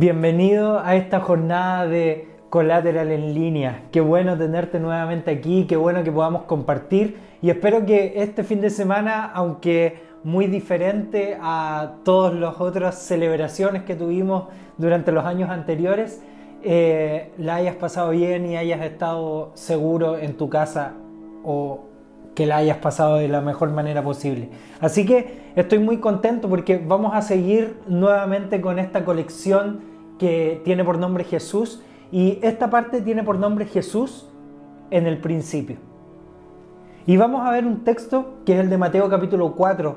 Bienvenido a esta jornada de Collateral en línea. Qué bueno tenerte nuevamente aquí, qué bueno que podamos compartir y espero que este fin de semana, aunque muy diferente a todas las otras celebraciones que tuvimos durante los años anteriores, eh, la hayas pasado bien y hayas estado seguro en tu casa o que la hayas pasado de la mejor manera posible. Así que estoy muy contento porque vamos a seguir nuevamente con esta colección que tiene por nombre Jesús y esta parte tiene por nombre Jesús en el principio. Y vamos a ver un texto que es el de Mateo capítulo 4,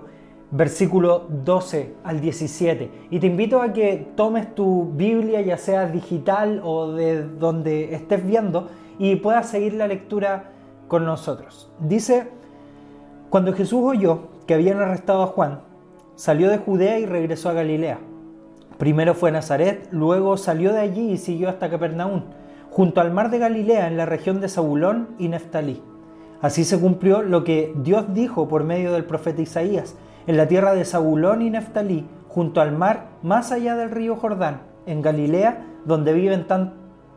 versículo 12 al 17. Y te invito a que tomes tu Biblia, ya sea digital o de donde estés viendo, y puedas seguir la lectura con nosotros. Dice, cuando Jesús oyó que habían arrestado a Juan, salió de Judea y regresó a Galilea. Primero fue Nazaret, luego salió de allí y siguió hasta Capernaum, junto al mar de Galilea en la región de Zabulón y Neftalí. Así se cumplió lo que Dios dijo por medio del profeta Isaías, en la tierra de Zabulón y Neftalí, junto al mar, más allá del río Jordán, en Galilea, donde viven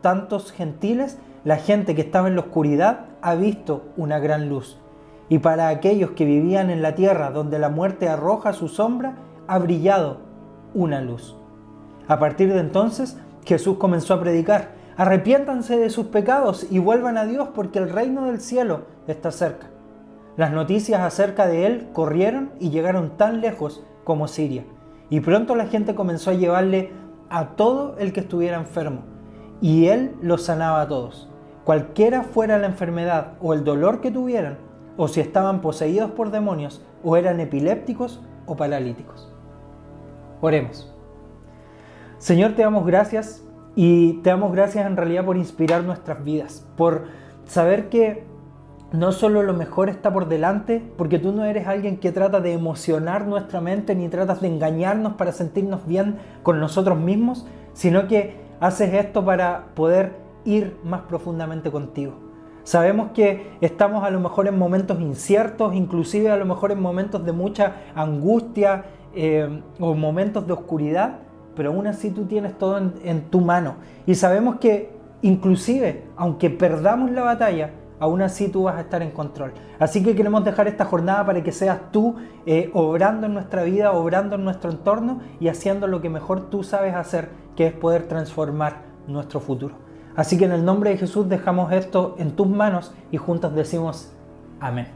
tantos gentiles, la gente que estaba en la oscuridad ha visto una gran luz. Y para aquellos que vivían en la tierra donde la muerte arroja su sombra, ha brillado una luz. A partir de entonces, Jesús comenzó a predicar, arrepiéntanse de sus pecados y vuelvan a Dios porque el reino del cielo está cerca. Las noticias acerca de él corrieron y llegaron tan lejos como Siria. Y pronto la gente comenzó a llevarle a todo el que estuviera enfermo, y él los sanaba a todos cualquiera fuera la enfermedad o el dolor que tuvieran, o si estaban poseídos por demonios, o eran epilépticos o paralíticos. Oremos. Señor, te damos gracias y te damos gracias en realidad por inspirar nuestras vidas, por saber que no solo lo mejor está por delante, porque tú no eres alguien que trata de emocionar nuestra mente ni tratas de engañarnos para sentirnos bien con nosotros mismos, sino que haces esto para poder ir más profundamente contigo. Sabemos que estamos a lo mejor en momentos inciertos, inclusive a lo mejor en momentos de mucha angustia eh, o momentos de oscuridad, pero aún así tú tienes todo en, tu mano. Y sabemos que inclusive, aunque perdamos la batalla, aún así tú vas a estar en control. Así que queremos dejar esta jornada para que seas tú eh, obrando en nuestra vida, obrando en nuestro entorno y haciendo lo que mejor tú sabes hacer, que es poder transformar nuestro futuro. Así que en el nombre de Jesús dejamos esto en tus manos y juntos decimos amén.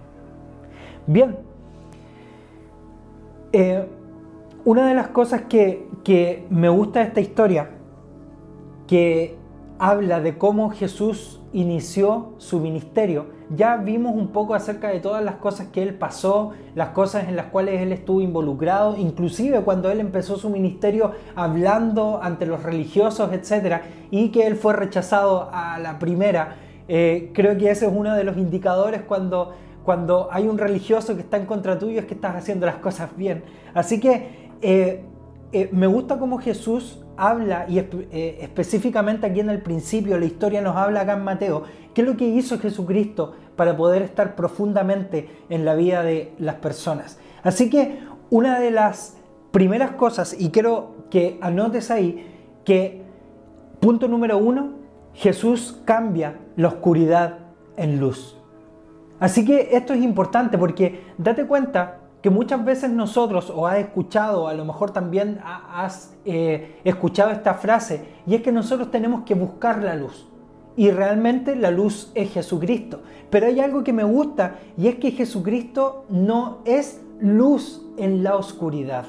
Bien, eh, una de las cosas que, me gusta de esta historia, que habla de cómo Jesús inició su ministerio, ya vimos un poco acerca de todas las cosas que él pasó, las cosas en las cuales él estuvo involucrado, inclusive cuando él empezó su ministerio hablando ante los religiosos, etc., y que él fue rechazado a la primera. Eh, creo que ese es uno de los indicadores cuando, cuando hay un religioso que está en contra tuyo, es que estás haciendo las cosas bien. Así que eh, eh, me gusta cómo Jesús habla, y específicamente aquí en el principio, la historia nos habla acá en Mateo, ¿Qué es lo que hizo Jesucristo para poder estar profundamente en la vida de las personas? Así que una de las primeras cosas, y quiero que anotes ahí, que punto número uno, Jesús cambia la oscuridad en luz. Así que esto es importante porque date cuenta que muchas veces nosotros, o has escuchado, a lo mejor también has eh, escuchado esta frase, y es que nosotros tenemos que buscar la luz y realmente la luz es Jesucristo. Pero hay algo que me gusta y es que Jesucristo no es luz en la oscuridad.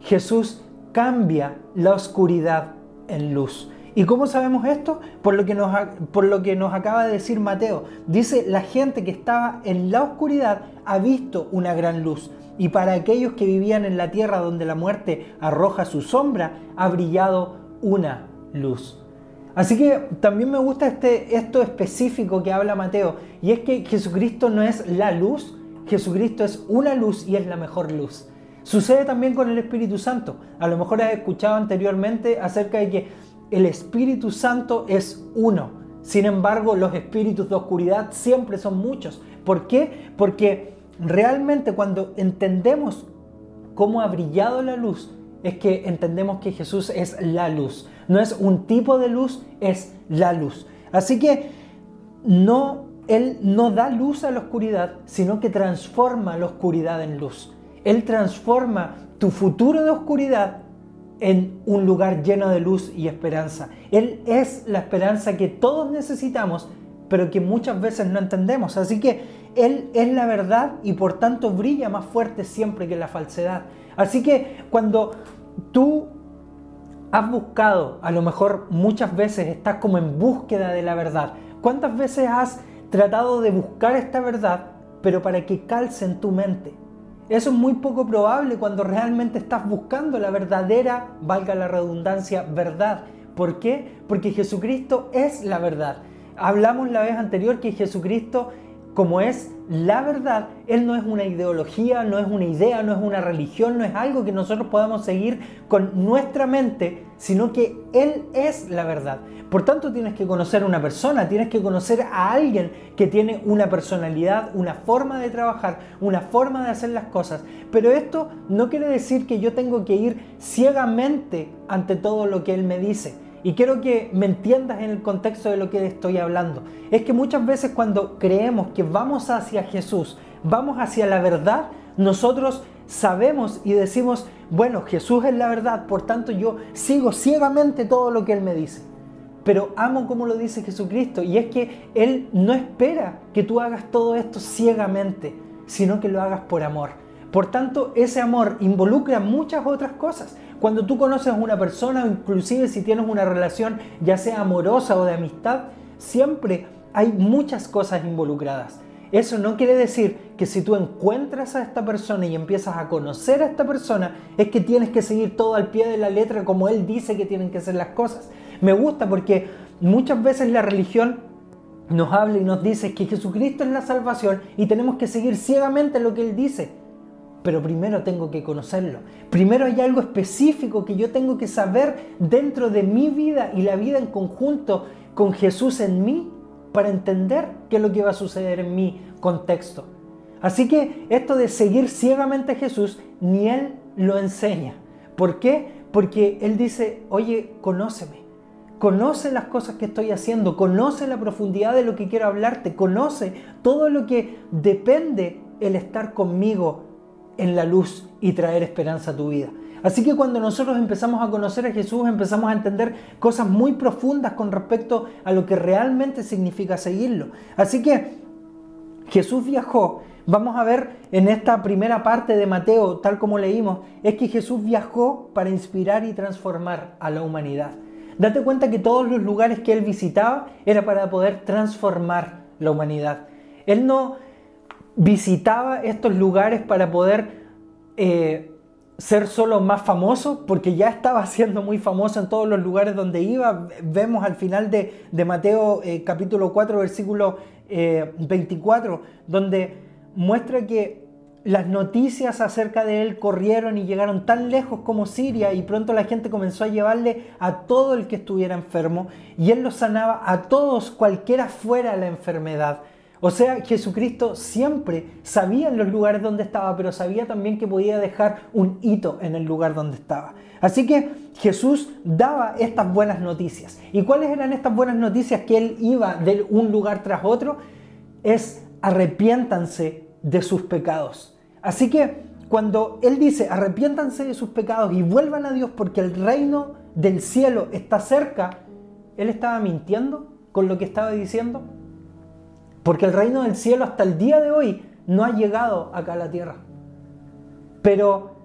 Jesús cambia la oscuridad en luz. ¿Y cómo sabemos esto? Por lo, que nos, por lo que nos acaba de decir Mateo. Dice, la gente que estaba en la oscuridad ha visto una gran luz. Y para aquellos que vivían en la tierra donde la muerte arroja su sombra, ha brillado una luz. Así que también me gusta este, esto específico que habla Mateo, y es que Jesucristo no es la luz, Jesucristo es una luz y es la mejor luz. Sucede también con el Espíritu Santo. A lo mejor has escuchado anteriormente acerca de que el Espíritu Santo es uno. Sin embargo, los espíritus de oscuridad siempre son muchos. ¿Por qué? Porque realmente cuando entendemos cómo ha brillado la luz es que entendemos que Jesús es la luz. No es un tipo de luz, es la luz. Así que no, Él no da luz a la oscuridad, sino que transforma la oscuridad en luz. Él transforma tu futuro de oscuridad en un lugar lleno de luz y esperanza. Él es la esperanza que todos necesitamos, pero que muchas veces no entendemos. Así que Él es la verdad y por tanto brilla más fuerte siempre que la falsedad. Así que cuando tú has buscado, a lo mejor muchas veces estás como en búsqueda de la verdad, ¿cuántas veces has tratado de buscar esta verdad, pero para que calce en tu mente? Eso es muy poco probable cuando realmente estás buscando la verdadera, valga la redundancia, verdad. ¿Por qué? Porque Jesucristo es la verdad. Hablamos la vez anterior que Jesucristo como es la verdad, Él no es una ideología, no es una idea, no es una religión, no es algo que nosotros podamos seguir con nuestra mente, sino que Él es la verdad. Por tanto, tienes que conocer a una persona, tienes que conocer a alguien que tiene una personalidad, una forma de trabajar, una forma de hacer las cosas. Pero esto no quiere decir que yo tengo que ir ciegamente ante todo lo que Él me dice. Y quiero que me entiendas en el contexto de lo que estoy hablando. Es que muchas veces cuando creemos que vamos hacia Jesús, vamos hacia la verdad, nosotros sabemos y decimos, bueno, Jesús es la verdad, por tanto yo sigo ciegamente todo lo que Él me dice. Pero amo como lo dice Jesucristo y es que Él no espera que tú hagas todo esto ciegamente, sino que lo hagas por amor. Por tanto, ese amor involucra muchas otras cosas. Cuando tú conoces a una persona inclusive si tienes una relación ya sea amorosa o de amistad, siempre hay muchas cosas involucradas. Eso no quiere decir que si tú encuentras a esta persona y empiezas a conocer a esta persona, es que tienes que seguir todo al pie de la letra como él dice que tienen que ser las cosas. Me gusta porque muchas veces la religión nos habla y nos dice que Jesucristo es la salvación y tenemos que seguir ciegamente lo que él dice pero primero tengo que conocerlo. Primero hay algo específico que yo tengo que saber dentro de mi vida y la vida en conjunto con Jesús en mí para entender qué es lo que va a suceder en mi contexto. Así que esto de seguir ciegamente a Jesús, ni Él lo enseña. ¿Por qué? Porque Él dice, oye, conóceme. Conoce las cosas que estoy haciendo, conoce la profundidad de lo que quiero hablarte, conoce todo lo que depende el estar conmigo en la luz y traer esperanza a tu vida. Así que cuando nosotros empezamos a conocer a Jesús, empezamos a entender cosas muy profundas con respecto a lo que realmente significa seguirlo. Así que Jesús viajó. Vamos a ver en esta primera parte de Mateo, tal como leímos, es que Jesús viajó para inspirar y transformar a la humanidad. Date cuenta que todos los lugares que él visitaba era para poder transformar la humanidad. Él no visitaba estos lugares para poder eh, ser solo más famoso, porque ya estaba siendo muy famoso en todos los lugares donde iba. Vemos al final de, Mateo eh, capítulo 4, versículo 24, eh, donde muestra que las noticias acerca de él corrieron y llegaron tan lejos como Siria y pronto la gente comenzó a llevarle a todo el que estuviera enfermo y él lo sanaba a todos cualquiera fuera la enfermedad. O sea, Jesucristo siempre sabía en los lugares donde estaba, pero sabía también que podía dejar un hito en el lugar donde estaba. Así que Jesús daba estas buenas noticias. ¿Y cuáles eran estas buenas noticias que él iba de un lugar tras otro? Es arrepiéntanse de sus pecados. Así que cuando él dice arrepiéntanse de sus pecados y vuelvan a Dios porque el reino del cielo está cerca, él estaba mintiendo con lo que estaba diciendo. Porque el reino del cielo hasta el día de hoy no ha llegado acá a la tierra. Pero,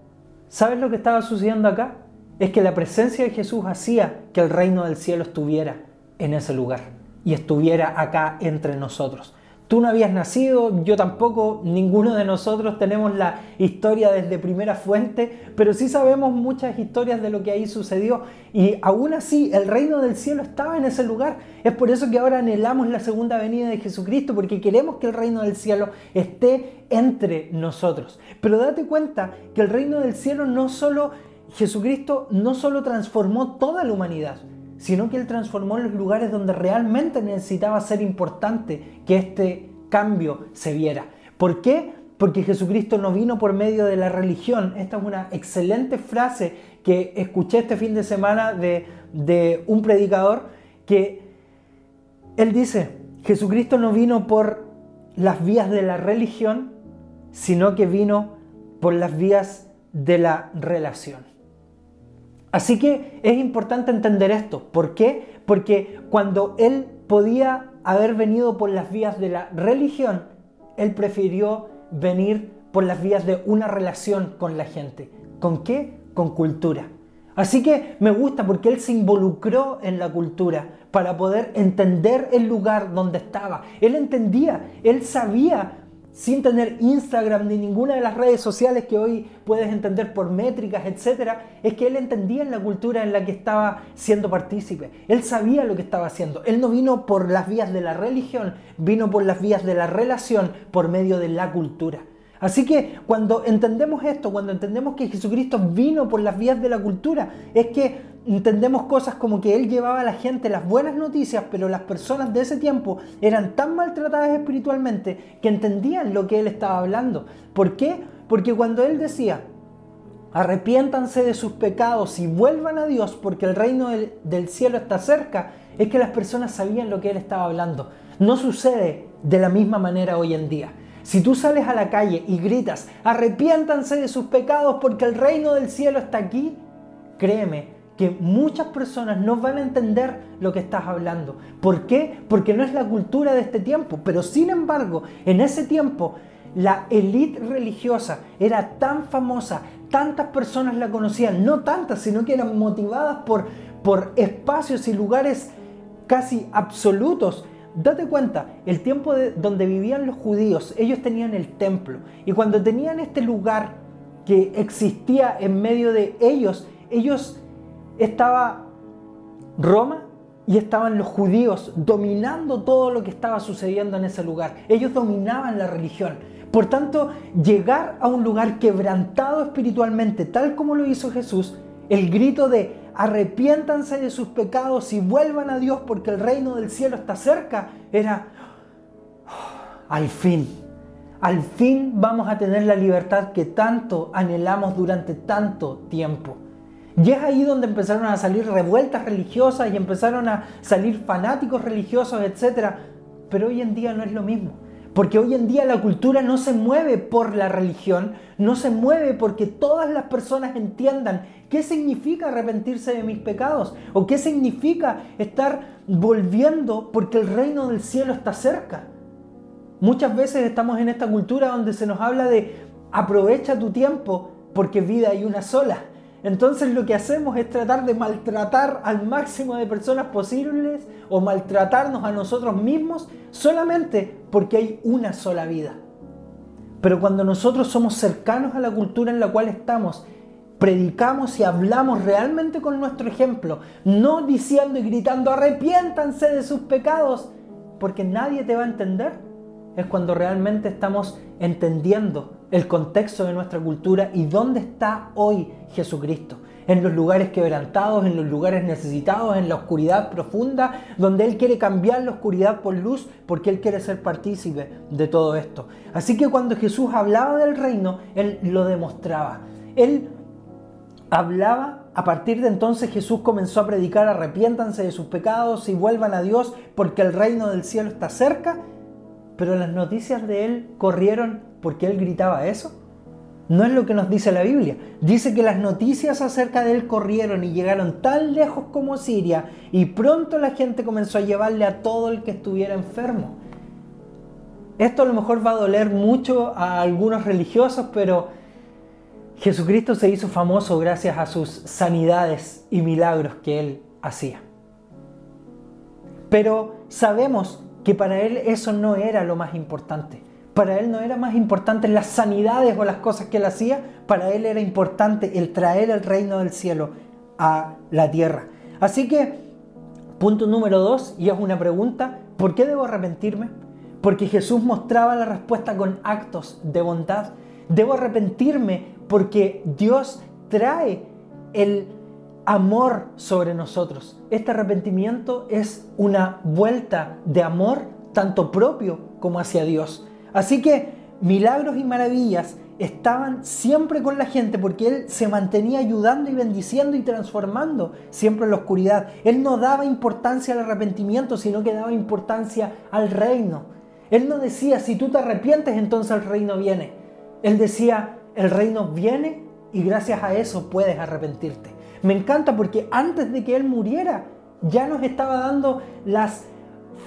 ¿sabes lo que estaba sucediendo acá? Es que la presencia de Jesús hacía que el reino del cielo estuviera en ese lugar y estuviera acá entre nosotros. Tú no habías nacido, yo tampoco, ninguno de nosotros tenemos la historia desde primera fuente, pero sí sabemos muchas historias de lo que ahí sucedió y aún así el reino del cielo estaba en ese lugar. Es por eso que ahora anhelamos la segunda venida de Jesucristo, porque queremos que el reino del cielo esté entre nosotros. Pero date cuenta que el reino del cielo no solo, Jesucristo no solo transformó toda la humanidad, sino que Él transformó los lugares donde realmente necesitaba ser importante que este cambio se viera. ¿Por qué? Porque Jesucristo no vino por medio de la religión. Esta es una excelente frase que escuché este fin de semana de, de un predicador que él dice, Jesucristo no vino por las vías de la religión, sino que vino por las vías de la relación. Así que es importante entender esto. ¿Por qué? Porque cuando él podía haber venido por las vías de la religión, él prefirió venir por las vías de una relación con la gente. ¿Con qué? Con cultura. Así que me gusta porque él se involucró en la cultura para poder entender el lugar donde estaba. Él entendía, él sabía sin tener Instagram ni ninguna de las redes sociales que hoy puedes entender por métricas, etcétera, es que él entendía en la cultura en la que estaba siendo partícipe. Él sabía lo que estaba haciendo. Él no vino por las vías de la religión, vino por las vías de la relación por medio de la cultura. Así que cuando entendemos esto, cuando entendemos que Jesucristo vino por las vías de la cultura, es que entendemos cosas como que Él llevaba a la gente las buenas noticias, pero las personas de ese tiempo eran tan maltratadas espiritualmente que entendían lo que Él estaba hablando. ¿Por qué? Porque cuando Él decía, arrepiéntanse de sus pecados y vuelvan a Dios porque el reino del, cielo está cerca, es que las personas sabían lo que Él estaba hablando. No sucede de la misma manera hoy en día. Si tú sales a la calle y gritas, arrepiéntanse de sus pecados porque el reino del cielo está aquí, créeme que muchas personas no van a entender lo que estás hablando. ¿Por qué? Porque no es la cultura de este tiempo. Pero sin embargo, en ese tiempo, la élite religiosa era tan famosa, tantas personas la conocían, no tantas, sino que eran motivadas por, por espacios y lugares casi absolutos Date cuenta, el tiempo de, donde vivían los judíos, ellos tenían el templo. Y cuando tenían este lugar que existía en medio de ellos, ellos estaba Roma y estaban los judíos dominando todo lo que estaba sucediendo en ese lugar. Ellos dominaban la religión. Por tanto, llegar a un lugar quebrantado espiritualmente, tal como lo hizo Jesús, el grito de arrepiéntanse de sus pecados y vuelvan a Dios porque el reino del cielo está cerca, era, al fin, al fin vamos a tener la libertad que tanto anhelamos durante tanto tiempo. Y es ahí donde empezaron a salir revueltas religiosas y empezaron a salir fanáticos religiosos, etc. Pero hoy en día no es lo mismo. Porque hoy en día la cultura no se mueve por la religión, no se mueve porque todas las personas entiendan qué significa arrepentirse de mis pecados o qué significa estar volviendo porque el reino del cielo está cerca. Muchas veces estamos en esta cultura donde se nos habla de aprovecha tu tiempo porque vida hay una sola. Entonces lo que hacemos es tratar de maltratar al máximo de personas posibles o maltratarnos a nosotros mismos solamente porque hay una sola vida. Pero cuando nosotros somos cercanos a la cultura en la cual estamos, predicamos y hablamos realmente con nuestro ejemplo, no diciendo y gritando arrepiéntanse de sus pecados, porque nadie te va a entender, es cuando realmente estamos entendiendo el contexto de nuestra cultura y dónde está hoy Jesucristo. En los lugares quebrantados, en los lugares necesitados, en la oscuridad profunda, donde Él quiere cambiar la oscuridad por luz porque Él quiere ser partícipe de todo esto. Así que cuando Jesús hablaba del reino, Él lo demostraba. Él hablaba, a partir de entonces Jesús comenzó a predicar, arrepiéntanse de sus pecados y vuelvan a Dios porque el reino del cielo está cerca pero las noticias de él corrieron porque él gritaba eso. No es lo que nos dice la Biblia. Dice que las noticias acerca de él corrieron y llegaron tan lejos como Siria y pronto la gente comenzó a llevarle a todo el que estuviera enfermo. Esto a lo mejor va a doler mucho a algunos religiosos, pero Jesucristo se hizo famoso gracias a sus sanidades y milagros que él hacía. Pero sabemos que para él eso no era lo más importante. Para él no era más importante las sanidades o las cosas que él hacía, para él era importante el traer el reino del cielo a la tierra. Así que, punto número dos, y es una pregunta, ¿por qué debo arrepentirme? Porque Jesús mostraba la respuesta con actos de bondad. Debo arrepentirme porque Dios trae el amor sobre nosotros. Este arrepentimiento es una vuelta de amor tanto propio como hacia Dios. Así que milagros y maravillas estaban siempre con la gente porque Él se mantenía ayudando y bendiciendo y transformando siempre en la oscuridad. Él no daba importancia al arrepentimiento, sino que daba importancia al reino. Él no decía, si tú te arrepientes, entonces el reino viene. Él decía, el reino viene y gracias a eso puedes arrepentirte. Me encanta porque antes de que Él muriera, ya nos estaba dando las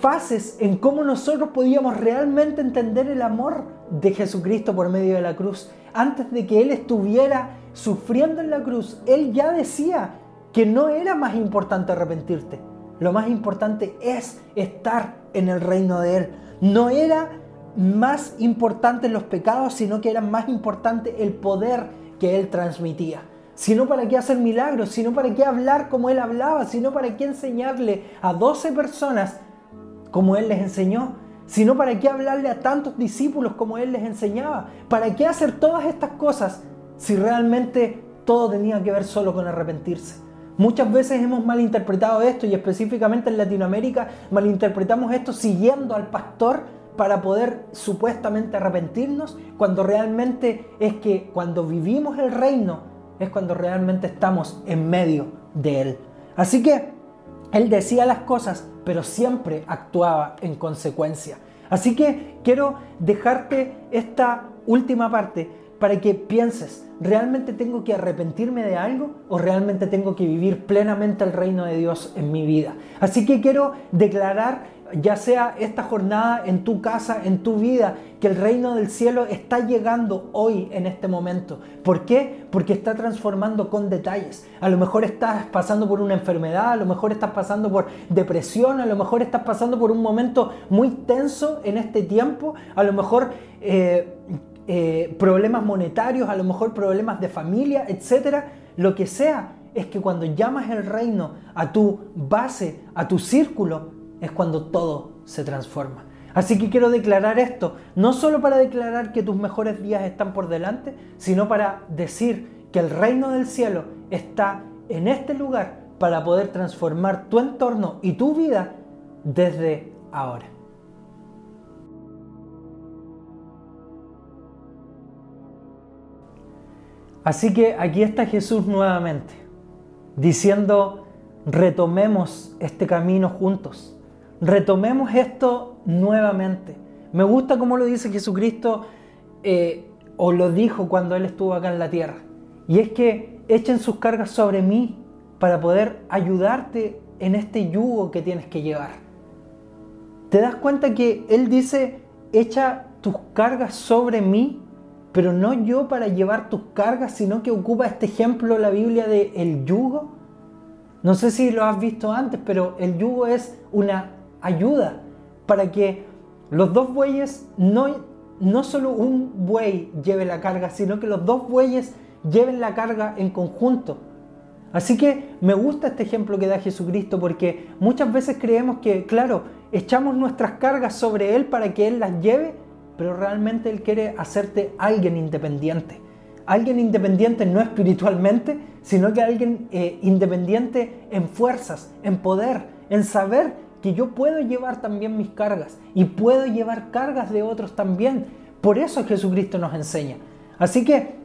fases en cómo nosotros podíamos realmente entender el amor de Jesucristo por medio de la cruz. Antes de que Él estuviera sufriendo en la cruz, Él ya decía que no era más importante arrepentirte. Lo más importante es estar en el reino de Él. No era más importante los pecados, sino que era más importante el poder que Él transmitía. Sino para qué hacer milagros, sino para qué hablar como Él hablaba, sino para qué enseñarle a 12 personas como Él les enseñó, sino para qué hablarle a tantos discípulos como Él les enseñaba. ¿Para qué hacer todas estas cosas si realmente todo tenía que ver solo con arrepentirse? Muchas veces hemos malinterpretado esto y específicamente en Latinoamérica malinterpretamos esto siguiendo al pastor para poder supuestamente arrepentirnos, cuando realmente es que cuando vivimos el reino es cuando realmente estamos en medio de él. Así que él decía las cosas, pero siempre actuaba en consecuencia. Así que quiero dejarte esta última parte para que pienses, ¿realmente tengo que arrepentirme de algo o realmente tengo que vivir plenamente el reino de Dios en mi vida? Así que quiero declarar ya sea esta jornada en tu casa, en tu vida, que el reino del cielo está llegando hoy en este momento. ¿Por qué? Porque está transformando con detalles. A lo mejor estás pasando por una enfermedad, a lo mejor estás pasando por depresión, a lo mejor estás pasando por un momento muy tenso en este tiempo, a lo mejor eh, eh, problemas monetarios, a lo mejor problemas de familia, etcétera, lo que sea. Es que cuando llamas el reino a tu base, a tu círculo, es cuando todo se transforma. Así que quiero declarar esto, no solo para declarar que tus mejores días están por delante, sino para decir que el reino del cielo está en este lugar para poder transformar tu entorno y tu vida desde ahora. Así que aquí está Jesús nuevamente, diciendo, retomemos este camino juntos retomemos esto nuevamente. Me gusta como lo dice Jesucristo eh, o lo dijo cuando Él estuvo acá en la tierra. Y es que echen sus cargas sobre mí para poder ayudarte en este yugo que tienes que llevar. ¿Te das cuenta que Él dice, echa tus cargas sobre mí, pero no yo para llevar tus cargas, sino que ocupa este ejemplo la Biblia de el yugo? No sé si lo has visto antes, pero el yugo es una ayuda para que los dos bueyes no, no solo un buey lleve la carga, sino que los dos bueyes lleven la carga en conjunto. Así que me gusta este ejemplo que da Jesucristo porque muchas veces creemos que, claro, echamos nuestras cargas sobre Él para que Él las lleve, pero realmente Él quiere hacerte alguien independiente. Alguien independiente no espiritualmente, sino que alguien eh, independiente en fuerzas, en poder, en saber que yo puedo llevar también mis cargas y puedo llevar cargas de otros también. Por eso Jesucristo nos enseña. Así que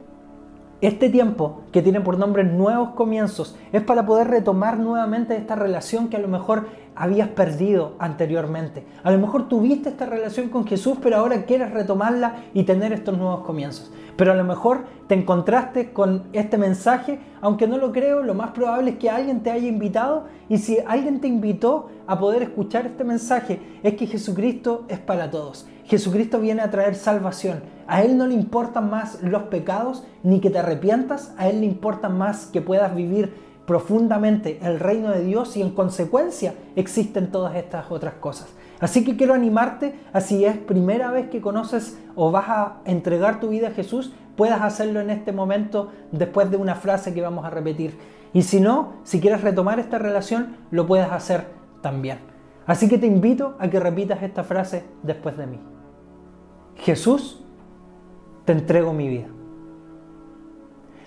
este tiempo que tiene por nombre nuevos comienzos es para poder retomar nuevamente esta relación que a lo mejor habías perdido anteriormente. A lo mejor tuviste esta relación con Jesús, pero ahora quieres retomarla y tener estos nuevos comienzos. Pero a lo mejor te encontraste con este mensaje, aunque no lo creo, lo más probable es que alguien te haya invitado y si alguien te invitó a poder escuchar este mensaje es que Jesucristo es para todos. Jesucristo viene a traer salvación. A Él no le importan más los pecados ni que te arrepientas, a Él le importa más que puedas vivir profundamente el reino de Dios y en consecuencia existen todas estas otras cosas. Así que quiero animarte a si es primera vez que conoces o vas a entregar tu vida a Jesús, puedas hacerlo en este momento después de una frase que vamos a repetir. Y si no, si quieres retomar esta relación, lo puedes hacer también. Así que te invito a que repitas esta frase después de mí. Jesús, te entrego mi vida.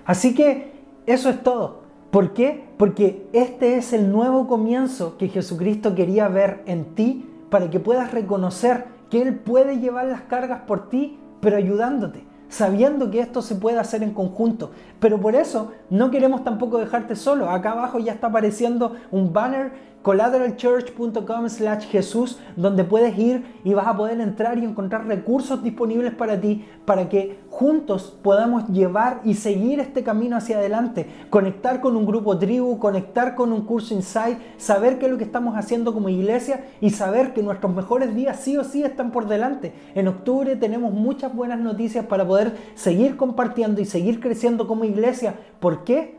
Así que eso es todo. ¿Por qué? Porque este es el nuevo comienzo que Jesucristo quería ver en ti para que puedas reconocer que Él puede llevar las cargas por ti, pero ayudándote. sabiendo que esto se puede hacer en conjunto. Pero por eso no queremos tampoco dejarte solo. Acá abajo ya está apareciendo un banner collateralchurch.com slash Jesús, donde puedes ir y vas a poder entrar y encontrar recursos disponibles para ti, para que juntos podamos llevar y seguir este camino hacia adelante, conectar con un grupo tribu, conectar con un curso Insight, saber qué es lo que estamos haciendo como iglesia y saber que nuestros mejores días sí o sí están por delante. En octubre tenemos muchas buenas noticias para poder seguir compartiendo y seguir creciendo como iglesia. ¿Por qué?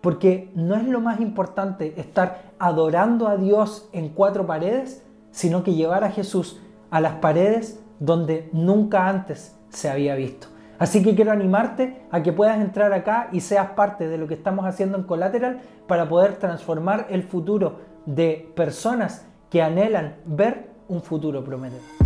Porque no es lo más importante estar adorando a Dios en cuatro paredes, sino que llevar a Jesús a las paredes donde nunca antes se había visto. Así que quiero animarte a que puedas entrar acá y seas parte de lo que estamos haciendo en Collateral para poder transformar el futuro de personas que anhelan ver un futuro prometedor.